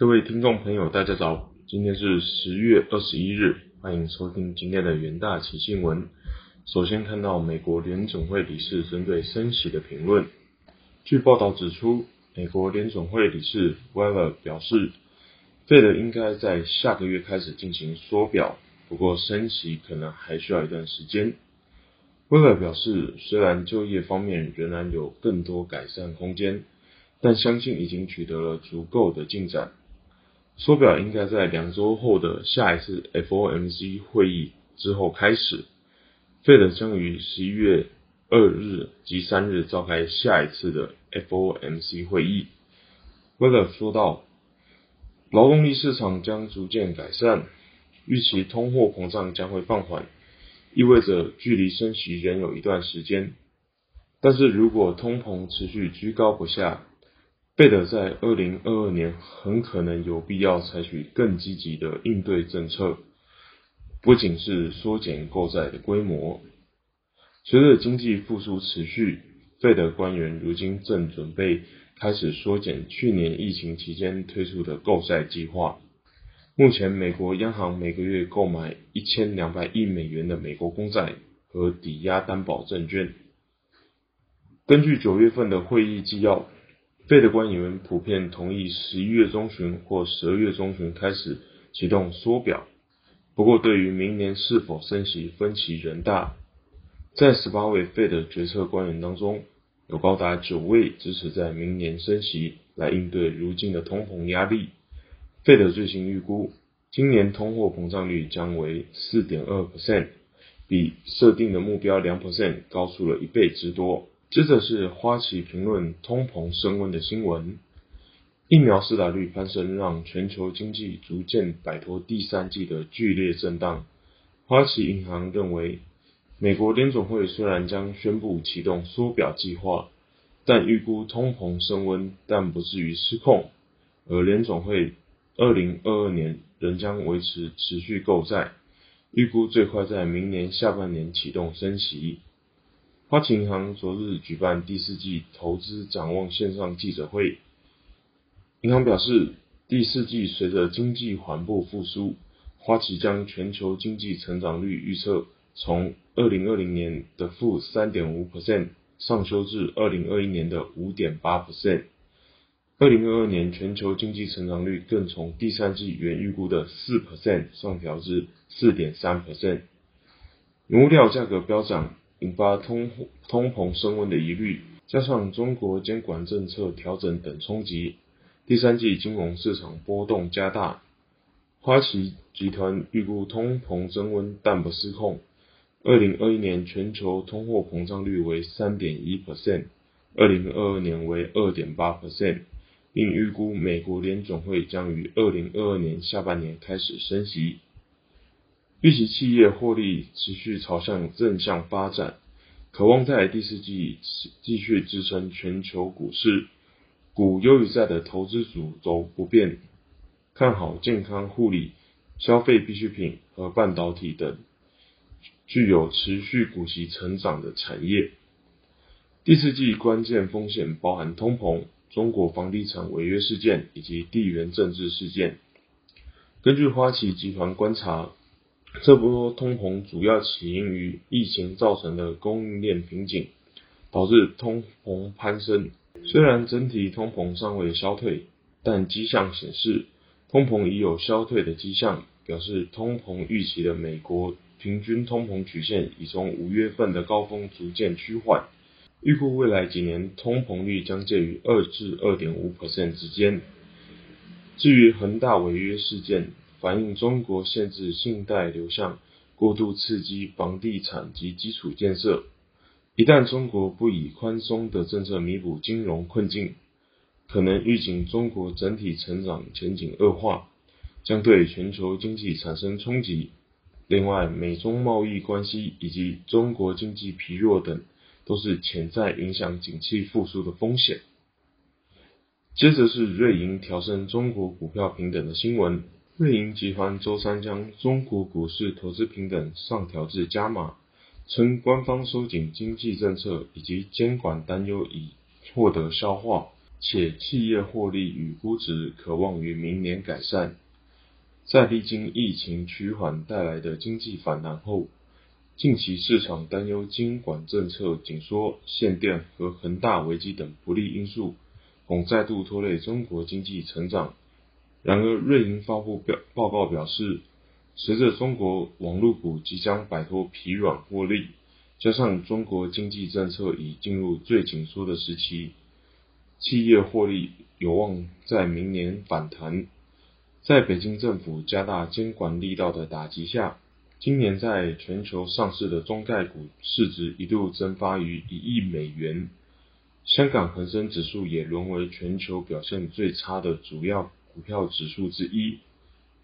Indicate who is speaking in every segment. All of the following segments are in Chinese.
Speaker 1: 各位听众朋友，大家早，今天是十月二十一日，欢迎收听今天的元大奇新闻。首先看到美国联总会理事针对升息的评论。据报道指出，美国联总会理事 Weller 表示，费德应该在下个月开始进行缩表，不过升息可能还需要一段时间。Weller 表示，虽然就业方面仍然有更多改善空间，但相信已经取得了足够的进展。缩表应该在两周后的下一次 FOMC 会议之后开始。费德将于十一月二日及三日召开下一次的 FOMC 会议。威勒说道：“劳动力市场将逐渐改善，预期通货膨胀将会放缓，意味着距离升息仍有一段时间。但是如果通膨持续居高不下，费德在二零二二年很可能有必要采取更积极的应对政策。”不仅是缩减购债的规模，随着经济复苏持续，费德官员如今正准备开始缩减去年疫情期间推出的购债计划。目前，美国央行每个月购买一千两百亿美元的美国公债和抵押担保证券。根据九月份的会议纪要，费的官员普遍同意十一月中旬或十二月中旬开始启动缩表。不过，对于明年是否升息，分歧仍大。在十八位费的决策官员当中，有高达九位支持在明年升息，来应对如今的通膨压力。费的最新预估，今年通货膨胀率将为四点二 percent，比设定的目标两 percent 高出了一倍之多。接着是花旗评论通膨升温的新闻。疫苗施打率攀升，让全球经济逐渐摆脱第三季的剧烈震荡。花旗银行认为，美国联总会虽然将宣布启动缩表计划，但预估通膨升温，但不至于失控。而联总会二零二二年仍将维持持续购债，预估最快在明年下半年启动升息。花旗银行昨日举办第四季投资展望线上记者会。银行表示，第四季随着经济缓步复苏，花旗将全球经济成长率预测从二零二零年的负三点五 percent 上修至二零二一年的五点八 percent。二零二二年全球经济成长率更从第三季原预估的四 percent 上调至四点三 percent。原料价格飙涨，引发通通膨升温的疑虑，加上中国监管政策调整等冲击。第三季金融市场波动加大，花旗集团预估通膨增温但不失控。二零二一年全球通货膨胀率为三点一 percent，二零二二年为二点八 percent，并预估美国联总会将于二零二二年下半年开始升息。预期企业获利持续朝向正向发展，渴望在第四季继续支撑全球股市。股优于债的投资主轴不变，看好健康护理、消费必需品和半导体等具有持续股息成长的产业。第四季关键风险包含通膨、中国房地产违约事件以及地缘政治事件。根据花旗集团观察，这波通膨主要起因于疫情造成的供应链瓶颈，导致通膨攀升。虽然整体通膨尚未消退，但迹象显示通膨已有消退的迹象，表示通膨预期的美国平均通膨曲线已从五月份的高峰逐渐趋缓，预估未来几年通膨率将介于二至二点五 percent 之间。至于恒大违约事件，反映中国限制信贷流向，过度刺激房地产及基础建设。一旦中国不以宽松的政策弥补金融困境，可能预警中国整体成长前景恶化，将对全球经济产生冲击。另外，美中贸易关系以及中国经济疲弱等，都是潜在影响景气复苏的风险。接着是瑞银调升中国股票平等的新闻，瑞银集团周三将中国股市投资平等上调至加码。称官方收紧经济政策以及监管担忧已获得消化，且企业获利与估值可望于明年改善。在历经疫情趋缓带来的经济反弹后，近期市场担忧监管政策紧缩、限电和恒大危机等不利因素，恐再度拖累中国经济成长。然而，瑞银发布表报告表示，随着中国网络股即将摆脱疲软获利，加上中国经济政策已进入最紧缩的时期，企业获利有望在明年反弹。在北京政府加大监管力道的打击下，今年在全球上市的中概股市值一度蒸发逾一亿美元。香港恒生指数也沦为全球表现最差的主要股票指数之一。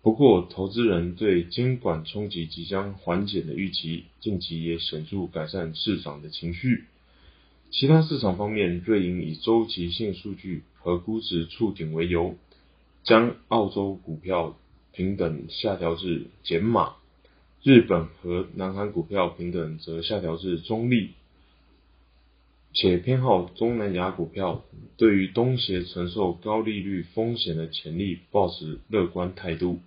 Speaker 1: 不过，投资人对监管冲击即将缓解的预期，近期也显著改善市场的情绪。其他市场方面，瑞银以周期性数据和估值触顶为由。将澳洲股票平等下调至减码，日本和南韩股票平等则下调至中立，且偏好东南亚股票，对于东协承受高利率风险的潜力保持乐观态度。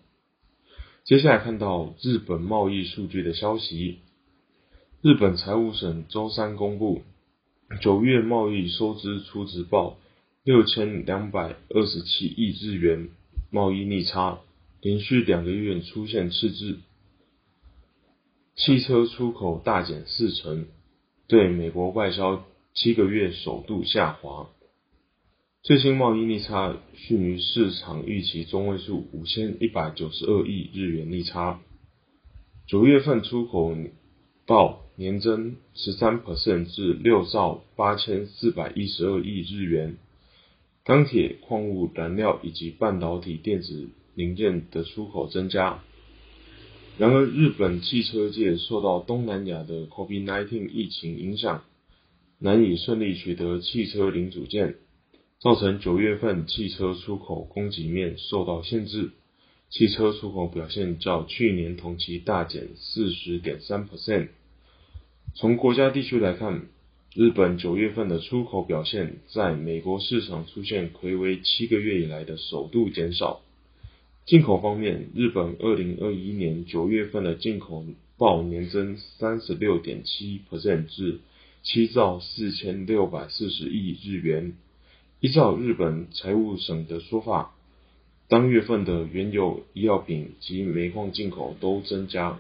Speaker 1: 接下来看到日本贸易数据的消息，日本财务省周三公布九月贸易收支初值报。六千两百二十七亿日元贸易逆差，连续两个月出现赤字。汽车出口大减四成，对美国外销七个月首度下滑。最新贸易逆差逊于市场预期中位数五千一百九十二亿日元逆差。九月份出口报年增十三%至六兆八千四百一十二亿日元。钢铁、矿物燃料以及半导体电子零件的出口增加。然而，日本汽车界受到东南亚的 COVID-19 疫情影响，难以顺利取得汽车零组件，造成九月份汽车出口供给面受到限制。汽车出口表现较去年同期大减四十点三 percent。从国家地区来看。日本九月份的出口表现，在美国市场出现魁违七个月以来的首度减少。进口方面，日本二零二一年九月份的进口报年增三十六点七 percent 至七兆四千六百四十亿日元。依照日本财务省的说法，当月份的原油、医药品及煤矿进口都增加。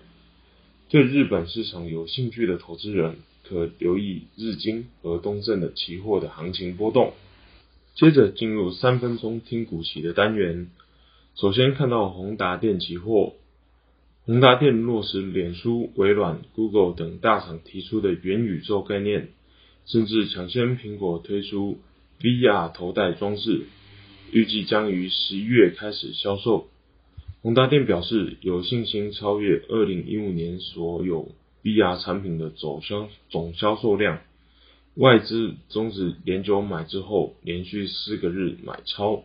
Speaker 1: 对日本市场有兴趣的投资人。可留意日经和东证的期货的行情波动。接着进入三分钟听股息的单元。首先看到宏达电期货，宏达电落实脸书、微软、Google 等大厂提出的元宇宙概念，甚至抢先苹果推出 VR 头戴装置，预计将于十一月开始销售。宏达电表示有信心超越二零一五年所有。VR 产品的总销总销售量，外资终止连九买之后，连续四个日买超。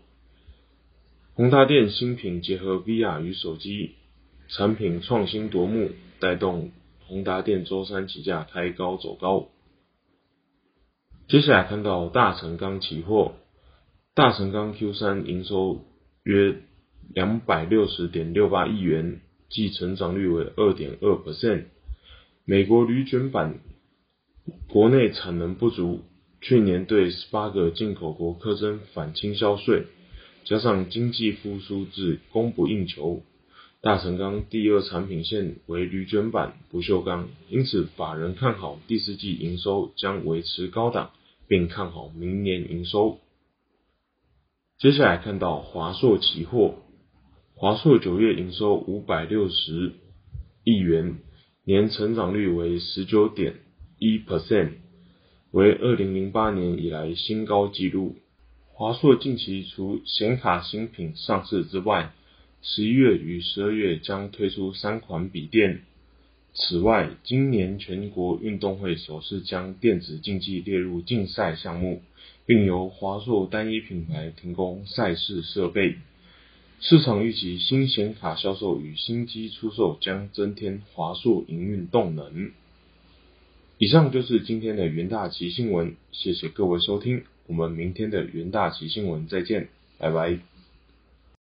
Speaker 1: 宏达电新品结合 VR 与手机产品创新夺目，带动宏达电周三起价开高走高。接下来看到大成钢期货，大成钢 Q 三营收约两百六十点六八亿元，即成长率为二点二 percent。美国铝卷板国内产能不足，去年对十八个进口国课征反倾销税，加上经济复苏至供不应求，大成钢第二产品线为铝卷板不锈钢，因此法人看好第四季营收将维持高档，并看好明年营收。接下来看到华硕期货，华硕九月营收五百六十亿元。年成长率为十九点一 percent，为二零零八年以来新高纪录。华硕近期除显卡新品上市之外，十一月与十二月将推出三款笔电。此外，今年全国运动会首次将电子竞技列入竞赛项目，并由华硕单一品牌提供赛事设备。市场预期新显卡销售与新机出售将增添华硕营运动能。以上就是今天的元大奇新闻，谢谢各位收听，我们明天的元大奇新闻再见，拜拜。